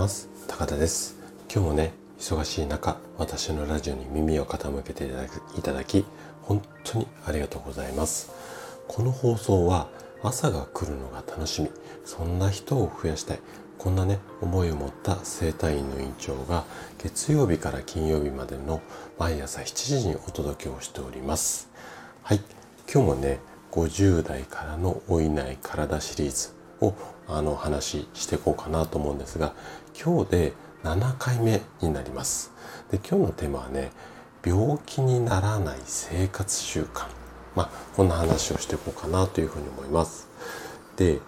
ます。高田です。今日もね忙しい中私のラジオに耳を傾けていただき本当にありがとうございます。この放送は朝が来るのが楽しみ。そんな人を増やしたい。こんなね思いを持った整体院の院長が月曜日から金曜日までの毎朝7時にお届けをしております。はい。今日もね50代からの老いない体シリーズをあの話していこうかなと思うんですが今日で7回目になります。で今日のテーマはね病気にならない生活習慣。まあこんな話をしていこうかなというふうに思います。で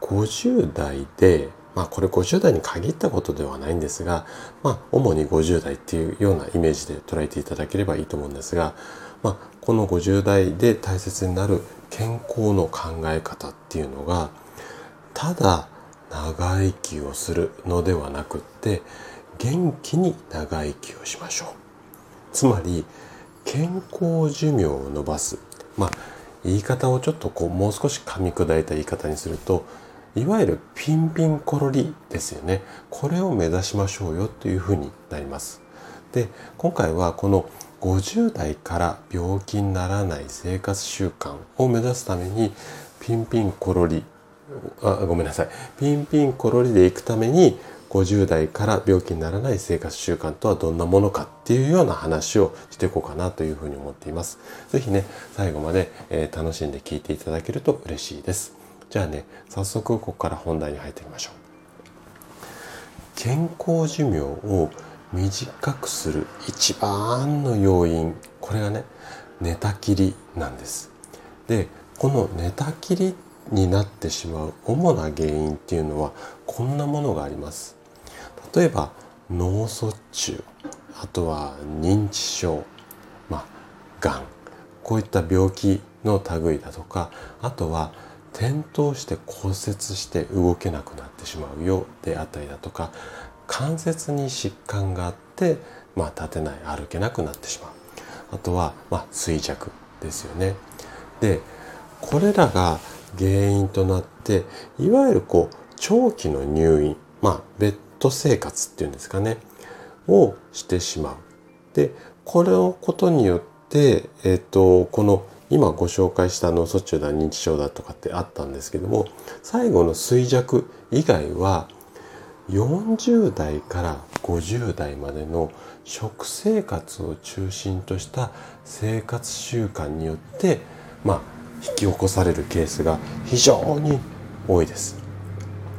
50代でまあこれ50代に限ったことではないんですがまあ主に50代っていうようなイメージで捉えていただければいいと思うんですがまあこの50代で大切になる健康の考え方っていうのがただ長生きをするのではなくって元気に長生きをしましょう。つまり健康寿命を伸ばす。まあ言い方をちょっとこうもう少し噛み砕いた言い方にするといわゆるピンピンコロリですよね。これを目指しましょうよというふうになります。で今回はこの50代から病気にならない生活習慣を目指すためにピンピンコロリあごめんなさいピンピンコロリで行くために50代から病気にならない生活習慣とはどんなものかっていうような話をしていこうかなというふうに思っています。是非ね最後まで、えー、楽しんで聞いていただけると嬉しいです。じゃあね早速ここから本題に入ってみましょう。健康寿命を短くする一番の要因これがね寝たきりなんです。でこの寝たきりっになってしまう主な原因っていうのはこんなものがあります。例えば脳卒中あとは認知症まあがんこういった病気の類だとかあとは転倒して骨折して動けなくなってしまうよであったりだとか関節に疾患があって、まあ、立てない歩けなくなってしまう。あとは、まあ、衰弱ですよね。でこれらが原因となっていわゆるこう長期の入院まあベッド生活っていうんですかねをしてしまう。でこれのことによって、えっ、ー、とこの今ご紹介した脳卒中だ認知症だとかってあったんですけども最後の衰弱以外は40代から50代までの食生活を中心とした生活習慣によってまあ引き起こされるケースが非常に多いです。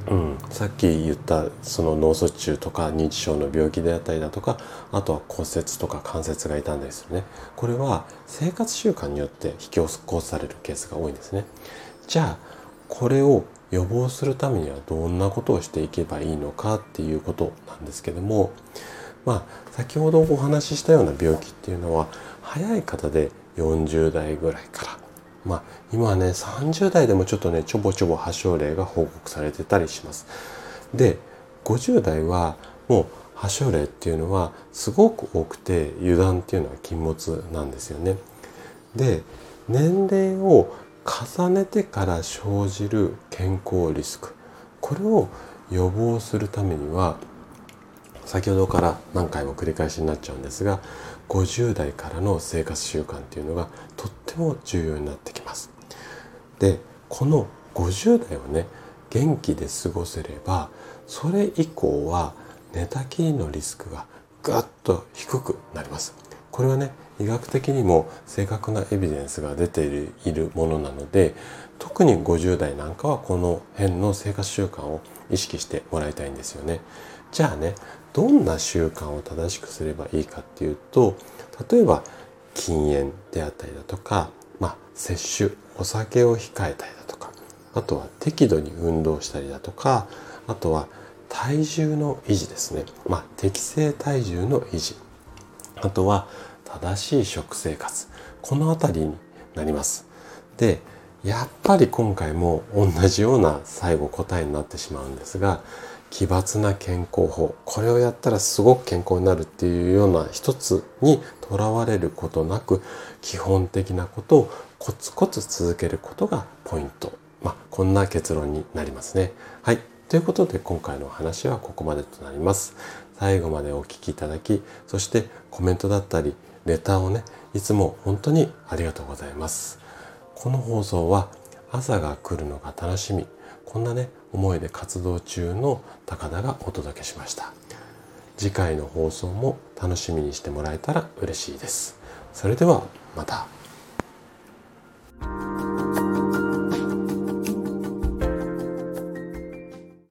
うん、さっき言ったその脳卒中とか認知症の病気であったりだとかあとは骨折とか関節が痛んだりするね。これは生活習慣によって引き起こされるケースが多いんですね。じゃあこれを予防するためにはどんなことをしていけばいいのかっていうことなんですけどもまあ先ほどお話ししたような病気っていうのは早い方で40代ぐらいからまあ、今はね30代でもちょっとねちょぼちょぼ発症例が報告されてたりします。で50代はもう発症例っていうのはすごく多くて油断っていうのは禁物なんですよね。で年齢を重ねてから生じる健康リスクこれを予防するためには先ほどから何回も繰り返しになっちゃうんですが50代からの生活習慣っていうのがとっても重要になってきます。でこの50代をね元気で過ごせればそれ以降は寝たきりのリスクがぐっと低くなります。これはね医学的にも正確なエビデンスが出ているものなので特に50代なんかはこの辺の生活習慣を意識してもらいたいんですよね。じゃあねどんな習慣を正しくすればいいかっていうと例えば禁煙であったりだとか、まあ、摂取お酒を控えたりだとかあとは適度に運動したりだとかあとは体重の維持ですね、まあ、適正体重の維持。あとは正しい食生活。この辺りになります。でやっぱり今回も同じような最後答えになってしまうんですが奇抜な健康法。これをやったらすごく健康になるっていうような一つにとらわれることなく基本的なことをコツコツ続けることがポイント。まあこんな結論になりますね。はい。ということで今回の話はここまでとなります。最後までお聴きいただき、そしてコメントだったり、レターをね、いつも本当にありがとうございます。この放送は朝が来るのが楽しみ、こんなね、思いで活動中の高田がお届けしました。次回の放送も楽しみにしてもらえたら嬉しいです。それではまた。